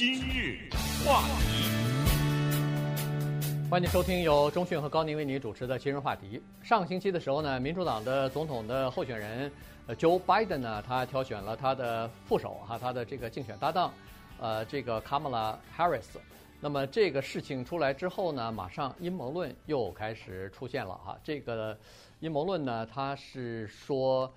今日话题，欢迎收听由中讯和高宁为您主持的今日话题。上个星期的时候呢，民主党的总统的候选人 Joe Biden 呢，他挑选了他的副手哈，他的这个竞选搭档，呃，这个 Kamala Harris。那么这个事情出来之后呢，马上阴谋论又开始出现了哈。这个阴谋论呢，他是说。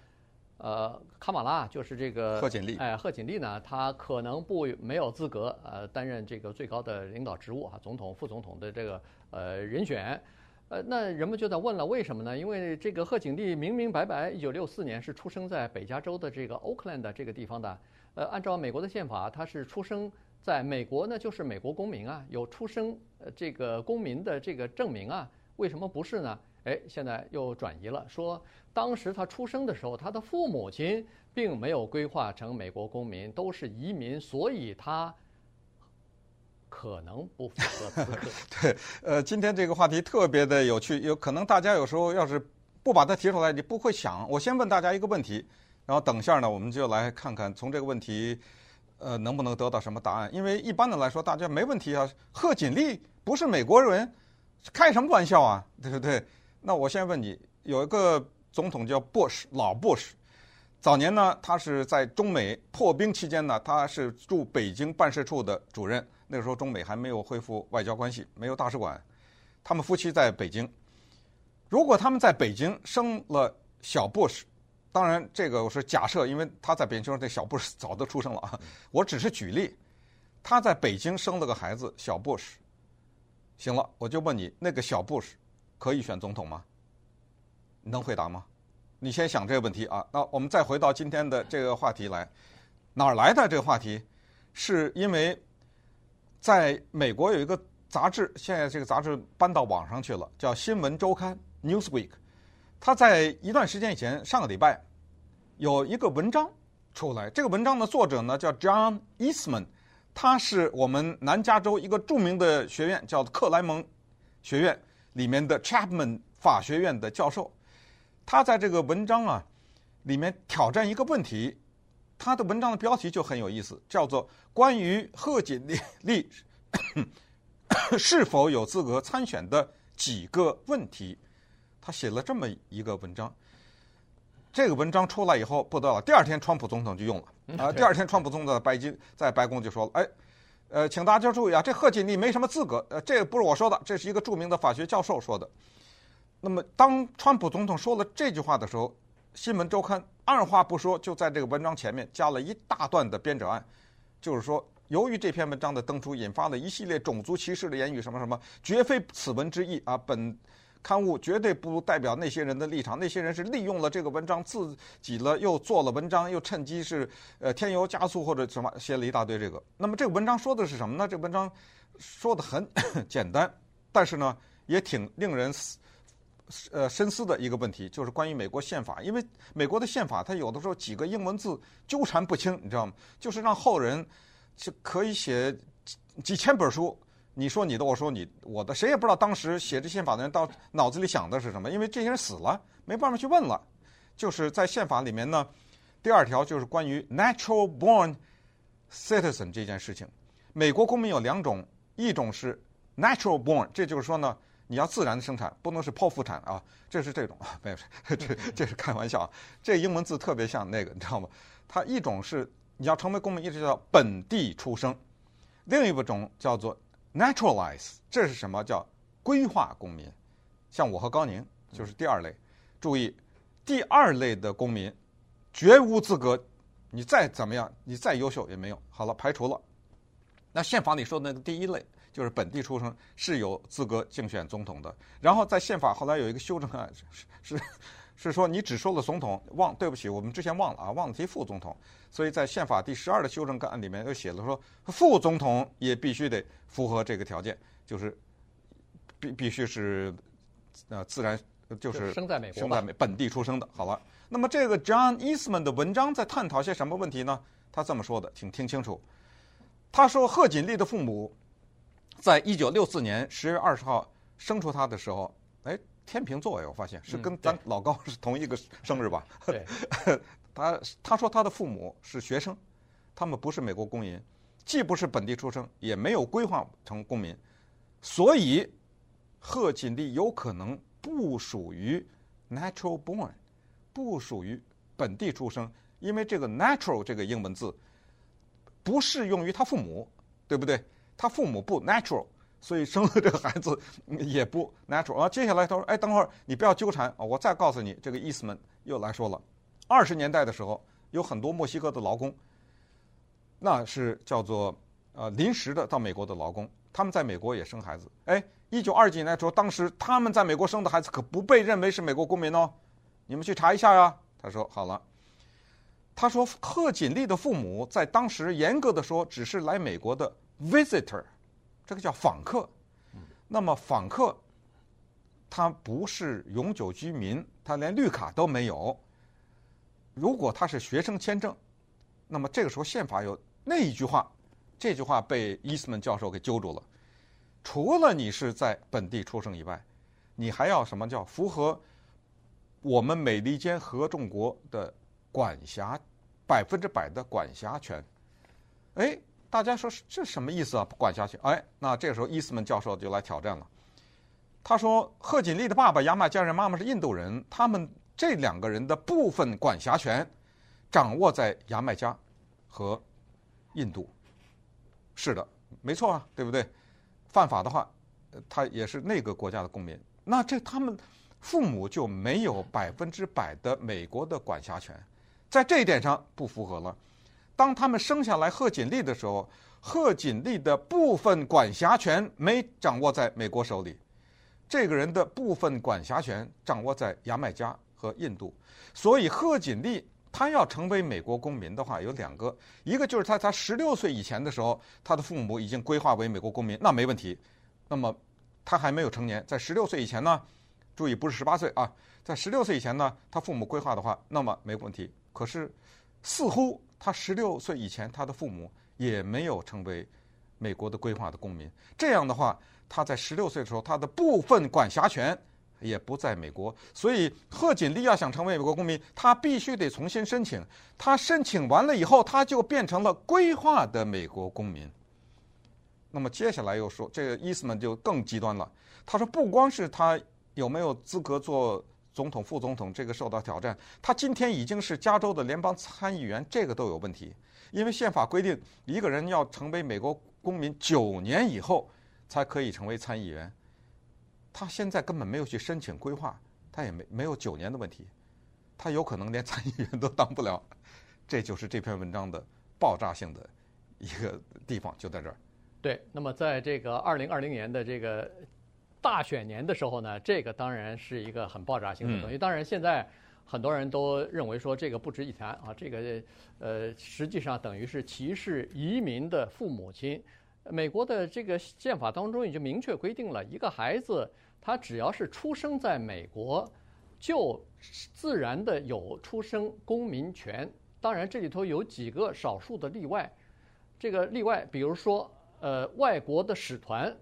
呃，卡马拉就是这个贺锦丽，哎，贺锦丽呢，她可能不没有资格呃担任这个最高的领导职务啊，总统、副总统的这个呃人选，呃，那人们就在问了，为什么呢？因为这个贺锦丽明明白白，一九六四年是出生在北加州的这个 Oakland 这个地方的，呃，按照美国的宪法，他是出生在美国呢，就是美国公民啊，有出生呃这个公民的这个证明啊，为什么不是呢？哎，现在又转移了，说当时他出生的时候，他的父母亲并没有规划成美国公民，都是移民，所以他可能不符合资格。对，呃，今天这个话题特别的有趣，有可能大家有时候要是不把它提出来，你不会想。我先问大家一个问题，然后等下呢，我们就来看看从这个问题，呃，能不能得到什么答案？因为一般的来说，大家没问题啊。贺锦丽不是美国人，开什么玩笑啊？对不对？那我先问你，有一个总统叫 Bush，，老 Bush，，早年呢，他是在中美破冰期间呢，他是驻北京办事处的主任。那个时候中美还没有恢复外交关系，没有大使馆，他们夫妻在北京。如果他们在北京生了小 Bush，，当然这个我是假设，因为他在北京，这小 Bush 早都出生了啊。我只是举例，他在北京生了个孩子小 Bush，。行了，我就问你，那个小布什。可以选总统吗？能回答吗？你先想这个问题啊。那我们再回到今天的这个话题来，哪儿来的这个话题？是因为在美国有一个杂志，现在这个杂志搬到网上去了，叫《新闻周刊》（Newsweek）。他在一段时间以前，上个礼拜有一个文章出来。这个文章的作者呢叫 John Eastman，他是我们南加州一个著名的学院，叫克莱蒙学院。里面的 Chapman 法学院的教授，他在这个文章啊里面挑战一个问题，他的文章的标题就很有意思，叫做“关于贺锦丽 是否有资格参选的几个问题”。他写了这么一个文章，这个文章出来以后不得了，第二天川普总统就用了啊，第二天川普总统在白金在白宫就说了，哎。呃，请大家注意啊，这贺锦丽没什么资格。呃，这不是我说的，这是一个著名的法学教授说的。那么，当川普总统说了这句话的时候，《新闻周刊》二话不说就在这个文章前面加了一大段的编者按，就是说，由于这篇文章的登出引发了一系列种族歧视的言语，什么什么，绝非此文之意啊，本。刊物绝对不代表那些人的立场，那些人是利用了这个文章自己了，又做了文章，又趁机是呃添油加醋或者什么写了一大堆这个。那么这个文章说的是什么呢？这个文章说的很 简单，但是呢也挺令人呃深思的一个问题，就是关于美国宪法，因为美国的宪法它有的时候几个英文字纠缠不清，你知道吗？就是让后人就可以写几几千本书。你说你的，我说你我的，谁也不知道当时写这宪法的人到脑子里想的是什么，因为这些人死了，没办法去问了。就是在宪法里面呢，第二条就是关于 natural born citizen 这件事情。美国公民有两种，一种是 natural born，这就是说呢，你要自然的生产，不能是剖腹产啊，这是这种，没有，这这是开玩笑啊。这英文字特别像那个，你知道吗？它一种是你要成为公民，一直叫本地出生，另一种叫做。Naturalize，这是什么？叫规划公民，像我和高宁就是第二类。注意，第二类的公民绝无资格，你再怎么样，你再优秀也没用。好了，排除了。那宪法里说的那个第一类，就是本地出生是有资格竞选总统的。然后在宪法后来有一个修正案，是是。是说你只说了总统，忘，对不起，我们之前忘了啊，忘了提副总统，所以在宪法第十二的修正案里面又写了说，副总统也必须得符合这个条件，就是必必须是呃自然就是生在美国，生在美本地出生的。好了，那么这个 John Eastman 的文章在探讨些什么问题呢？他这么说的，请听清楚。他说贺锦丽的父母在一九六四年十月二十号生出他的时候，哎。天平座呀，我发现是跟咱老高是同一个生日吧？对，他他说他的父母是学生，他们不是美国公民，既不是本地出生，也没有规划成公民，所以贺锦丽有可能不属于 natural born，不属于本地出生，因为这个 natural 这个英文字不适用于他父母，对不对？他父母不 natural，所以生了这个孩子也不 natural。啊，接下来他说：“哎，等会儿你不要纠缠啊，我再告诉你，这个伊斯曼又来说了，二十年代的时候，有很多墨西哥的劳工。”那是叫做呃临时的到美国的劳工，他们在美国也生孩子。哎，一九二几年的时候，当时他们在美国生的孩子可不被认为是美国公民哦，你们去查一下呀。他说好了，他说贺锦丽的父母在当时严格的说只是来美国的 visitor，这个叫访客。那么访客他不是永久居民，他连绿卡都没有。如果他是学生签证，那么这个时候宪法有。那一句话，这句话被伊斯曼教授给揪住了。除了你是在本地出生以外，你还要什么叫符合我们美利坚合众国的管辖百分之百的管辖权？哎，大家说这什么意思啊？管辖权？哎，那这个时候伊斯曼教授就来挑战了。他说：贺锦丽的爸爸牙买加人，妈妈是印度人，他们这两个人的部分管辖权掌握在牙买加和。印度，是的，没错啊，对不对？犯法的话，他也是那个国家的公民，那这他们父母就没有百分之百的美国的管辖权，在这一点上不符合了。当他们生下来贺锦丽的时候，贺锦丽的部分管辖权没掌握在美国手里，这个人的部分管辖权掌握在牙买加和印度，所以贺锦丽。他要成为美国公民的话，有两个，一个就是他他十六岁以前的时候，他的父母已经规划为美国公民，那没问题。那么他还没有成年，在十六岁以前呢，注意不是十八岁啊，在十六岁以前呢，他父母规划的话，那么没问题。可是似乎他十六岁以前，他的父母也没有成为美国的规划的公民，这样的话，他在十六岁的时候，他的部分管辖权。也不在美国，所以贺锦丽要想成为美国公民，他必须得重新申请。他申请完了以后，他就变成了规划的美国公民。那么接下来又说，这个伊斯曼就更极端了。他说，不光是他有没有资格做总统、副总统，这个受到挑战，他今天已经是加州的联邦参议员，这个都有问题。因为宪法规定，一个人要成为美国公民九年以后才可以成为参议员。他现在根本没有去申请规划，他也没没有九年的问题，他有可能连参议员都当不了，这就是这篇文章的爆炸性的一个地方，就在这儿。对，那么在这个二零二零年的这个大选年的时候呢，这个当然是一个很爆炸性的东西。嗯、当然，现在很多人都认为说这个不值一谈啊，这个呃，实际上等于是歧视移民的父母亲。美国的这个宪法当中已经明确规定了，一个孩子他只要是出生在美国，就自然的有出生公民权。当然，这里头有几个少数的例外。这个例外，比如说，呃，外国的使团，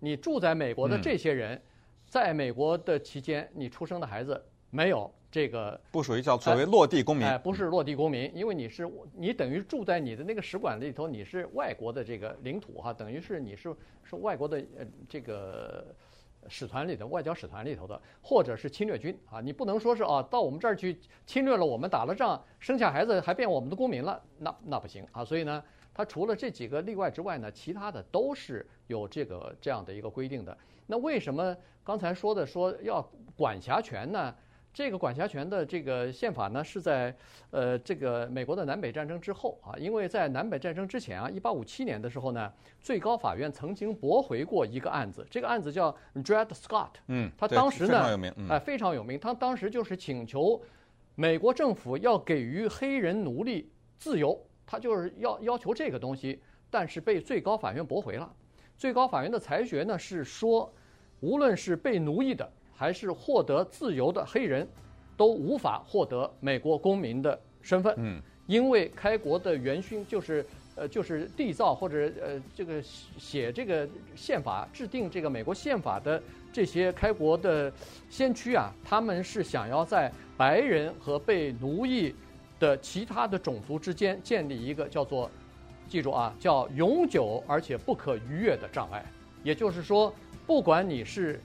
你住在美国的这些人，在美国的期间，你出生的孩子没有。这个不属于叫所谓落地公民，哎，不是落地公民，因为你是你等于住在你的那个使馆里头，你是外国的这个领土哈，等于是你是是外国的呃这个使团里的外交使团里头的，或者是侵略军啊，你不能说是啊到我们这儿去侵略了我们，打了仗，生下孩子还变我们的公民了，那那不行啊，所以呢，他除了这几个例外之外呢，其他的都是有这个这样的一个规定的。那为什么刚才说的说要管辖权呢？这个管辖权的这个宪法呢，是在呃这个美国的南北战争之后啊，因为在南北战争之前啊，一八五七年的时候呢，最高法院曾经驳回过一个案子，这个案子叫 Dred Scott，嗯，他当时呢，非常有名，哎、呃，非常有名，他当时就是请求美国政府要给予黑人奴隶自由，他就是要要求这个东西，但是被最高法院驳回了。最高法院的裁决呢是说，无论是被奴役的。还是获得自由的黑人，都无法获得美国公民的身份。嗯，因为开国的元勋就是呃就是缔造或者呃这个写这个宪法制定这个美国宪法的这些开国的先驱啊，他们是想要在白人和被奴役的其他的种族之间建立一个叫做记住啊，叫永久而且不可逾越的障碍。也就是说，不管你是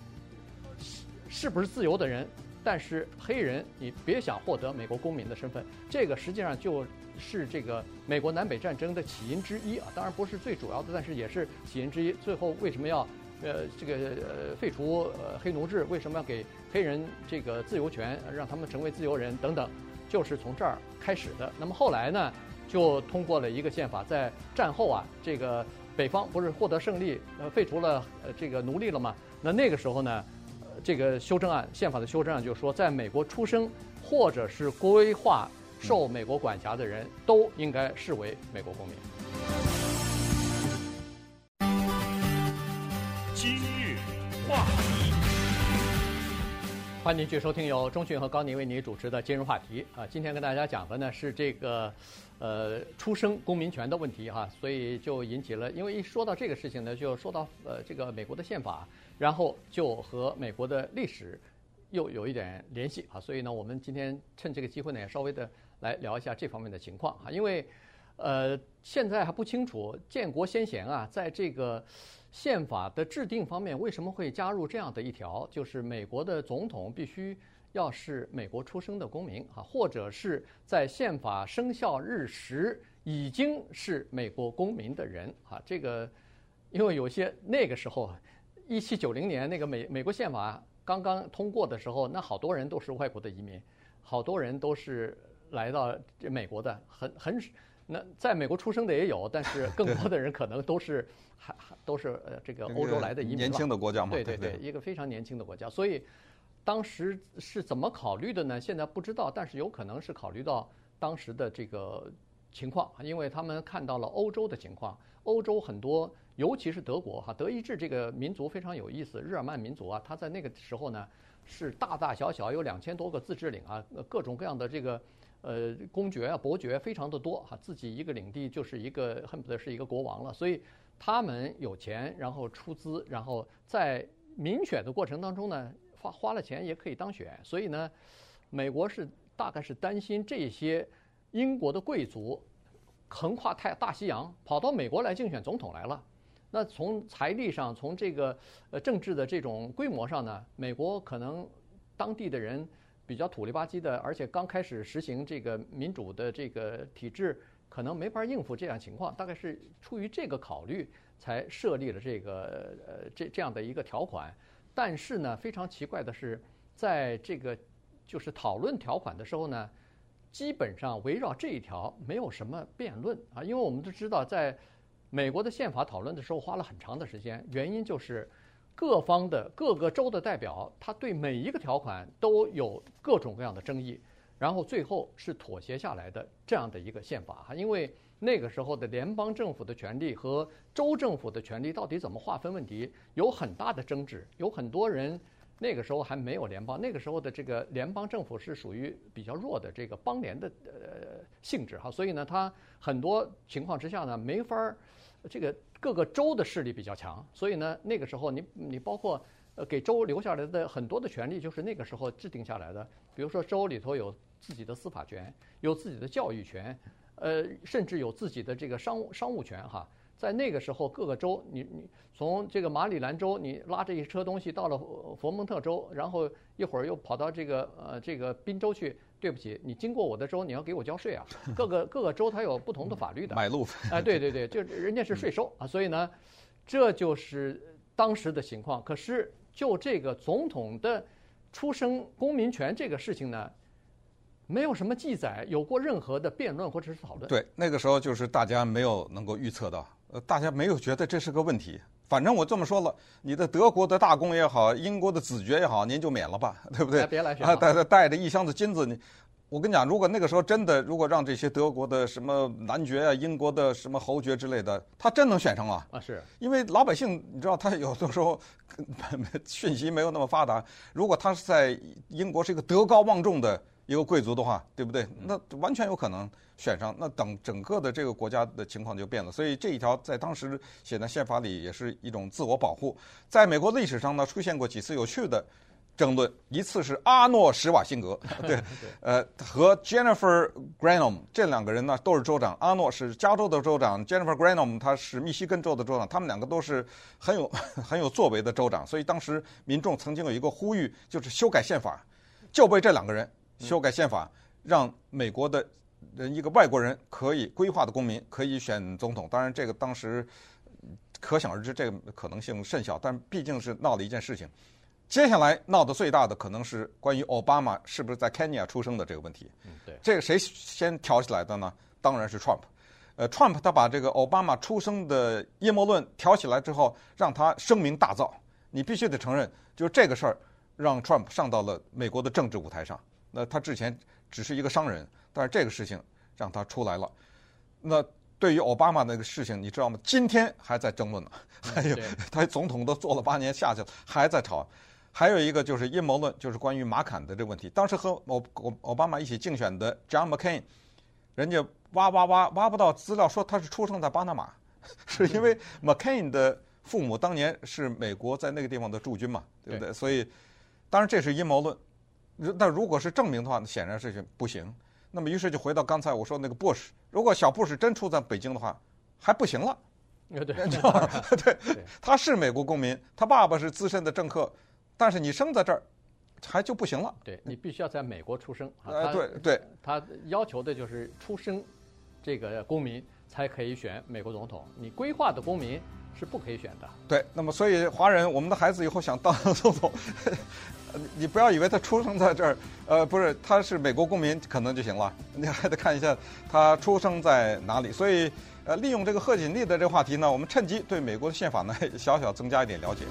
是不是自由的人，但是黑人你别想获得美国公民的身份，这个实际上就是这个美国南北战争的起因之一啊。当然不是最主要的，但是也是起因之一。最后为什么要呃这个呃废除呃黑奴制？为什么要给黑人这个自由权，让他们成为自由人等等，就是从这儿开始的。那么后来呢，就通过了一个宪法，在战后啊，这个北方不是获得胜利，呃，废除了呃这个奴隶了吗？那那个时候呢？这个修正案，宪法的修正案就是说，在美国出生或者是规划受美国管辖的人都应该视为美国公民。今日话题，欢迎您继续收听由钟迅和高宁为您主持的今日话题啊。今天跟大家讲的呢是这个呃出生公民权的问题哈，所以就引起了，因为一说到这个事情呢，就说到呃这个美国的宪法。然后就和美国的历史又有一点联系啊，所以呢，我们今天趁这个机会呢，也稍微的来聊一下这方面的情况啊。因为，呃，现在还不清楚建国先贤啊，在这个宪法的制定方面为什么会加入这样的一条，就是美国的总统必须要是美国出生的公民啊，或者是在宪法生效日时已经是美国公民的人啊。这个，因为有些那个时候。一七九零年那个美美国宪法刚刚通过的时候，那好多人都是外国的移民，好多人都是来到这美国的，很很那在美国出生的也有，但是更多的人可能都是 还还都是呃这个欧洲来的移民。年轻的国家嘛，对对对，一个非常年轻的国家。所以当时是怎么考虑的呢？现在不知道，但是有可能是考虑到当时的这个情况，因为他们看到了欧洲的情况，欧洲很多。尤其是德国哈，德意志这个民族非常有意思。日耳曼民族啊，他在那个时候呢，是大大小小有两千多个自治领啊，各种各样的这个呃公爵啊、伯爵非常的多哈，自己一个领地就是一个恨不得是一个国王了。所以他们有钱，然后出资，然后在民选的过程当中呢，花花了钱也可以当选。所以呢，美国是大概是担心这些英国的贵族横跨太大西洋跑到美国来竞选总统来了。那从财力上，从这个呃政治的这种规模上呢，美国可能当地的人比较土里吧唧的，而且刚开始实行这个民主的这个体制，可能没法应付这样情况。大概是出于这个考虑，才设立了这个呃这这样的一个条款。但是呢，非常奇怪的是，在这个就是讨论条款的时候呢，基本上围绕这一条没有什么辩论啊，因为我们都知道在。美国的宪法讨论的时候花了很长的时间，原因就是各方的各个州的代表，他对每一个条款都有各种各样的争议，然后最后是妥协下来的这样的一个宪法哈。因为那个时候的联邦政府的权力和州政府的权力到底怎么划分问题有很大的争执，有很多人那个时候还没有联邦，那个时候的这个联邦政府是属于比较弱的这个邦联的呃性质哈，所以呢，它很多情况之下呢没法儿。这个各个州的势力比较强，所以呢，那个时候你你包括呃给州留下来的很多的权利，就是那个时候制定下来的。比如说州里头有自己的司法权，有自己的教育权，呃，甚至有自己的这个商务商务权哈。在那个时候，各个州，你你从这个马里兰州，你拉着一车东西到了佛蒙特州，然后一会儿又跑到这个呃这个宾州去。对不起，你经过我的州，你要给我交税啊。各个各个州它有不同的法律的。买路费哎，对对对，就人家是税收啊，所以呢，这就是当时的情况。可是就这个总统的出生公民权这个事情呢，没有什么记载，有过任何的辩论或者是讨论。对，那个时候就是大家没有能够预测到，呃，大家没有觉得这是个问题。反正我这么说了，你的德国的大公也好，英国的子爵也好，您就免了吧，对不对？别来啊，带带着一箱子金子，你，我跟你讲，如果那个时候真的，如果让这些德国的什么男爵啊、英国的什么侯爵之类的，他真能选上啊？啊，是因为老百姓，你知道，他有的时候 讯息没有那么发达。如果他是在英国是一个德高望重的一个贵族的话，对不对？那完全有可能。选上，那等整个的这个国家的情况就变了，所以这一条在当时写在宪法里也是一种自我保护。在美国历史上呢，出现过几次有趣的争论，一次是阿诺·施瓦辛格，对，呃，和 Jennifer Granholm 这两个人呢都是州长，阿诺是加州的州长，Jennifer Granholm 他是密西根州的州长，他们两个都是很有 很有作为的州长，所以当时民众曾经有一个呼吁，就是修改宪法，就被这两个人修改宪法，让美国的人一个外国人可以规划的公民可以选总统。当然，这个当时可想而知，这个可能性甚小，但毕竟是闹了一件事情。接下来闹得最大的可能是关于奥巴马是不是在 Kenya 出生的这个问题。嗯，对，这个谁先挑起来的呢？当然是 Trump。呃，Trump 他把这个奥巴马出生的阴谋论挑起来之后，让他声名大噪。你必须得承认，就是这个事儿让 Trump 上到了美国的政治舞台上。那他之前只是一个商人，但是这个事情让他出来了。那对于奥巴马那个事情，你知道吗？今天还在争论呢。还有，他总统都做了八年下去了，还在吵。还有一个就是阴谋论，就是关于马坎的这个问题。当时和奥奥奥巴马一起竞选的 John McCain，人家挖挖挖挖不到资料，说他是出生在巴拿马，是因为 McCain 的父母当年是美国在那个地方的驻军嘛，对不对？对。所以，当然这是阴谋论。那如果是证明的话，那显然是不行。那么于是就回到刚才我说那个 Bush，如果小布什真出在北京的话，还不行了。对 对，对，他是美国公民，他爸爸是资深的政客。但是你生在这儿，还就不行了。对，你必须要在美国出生啊。呃，对对，他要求的就是出生这个公民才可以选美国总统，你规划的公民是不可以选的。对，那么所以华人，我们的孩子以后想当 总统，你不要以为他出生在这儿，呃，不是，他是美国公民可能就行了，你还得看一下他出生在哪里。所以，呃，利用这个贺锦丽的这个话题呢，我们趁机对美国的宪法呢 小小增加一点了解。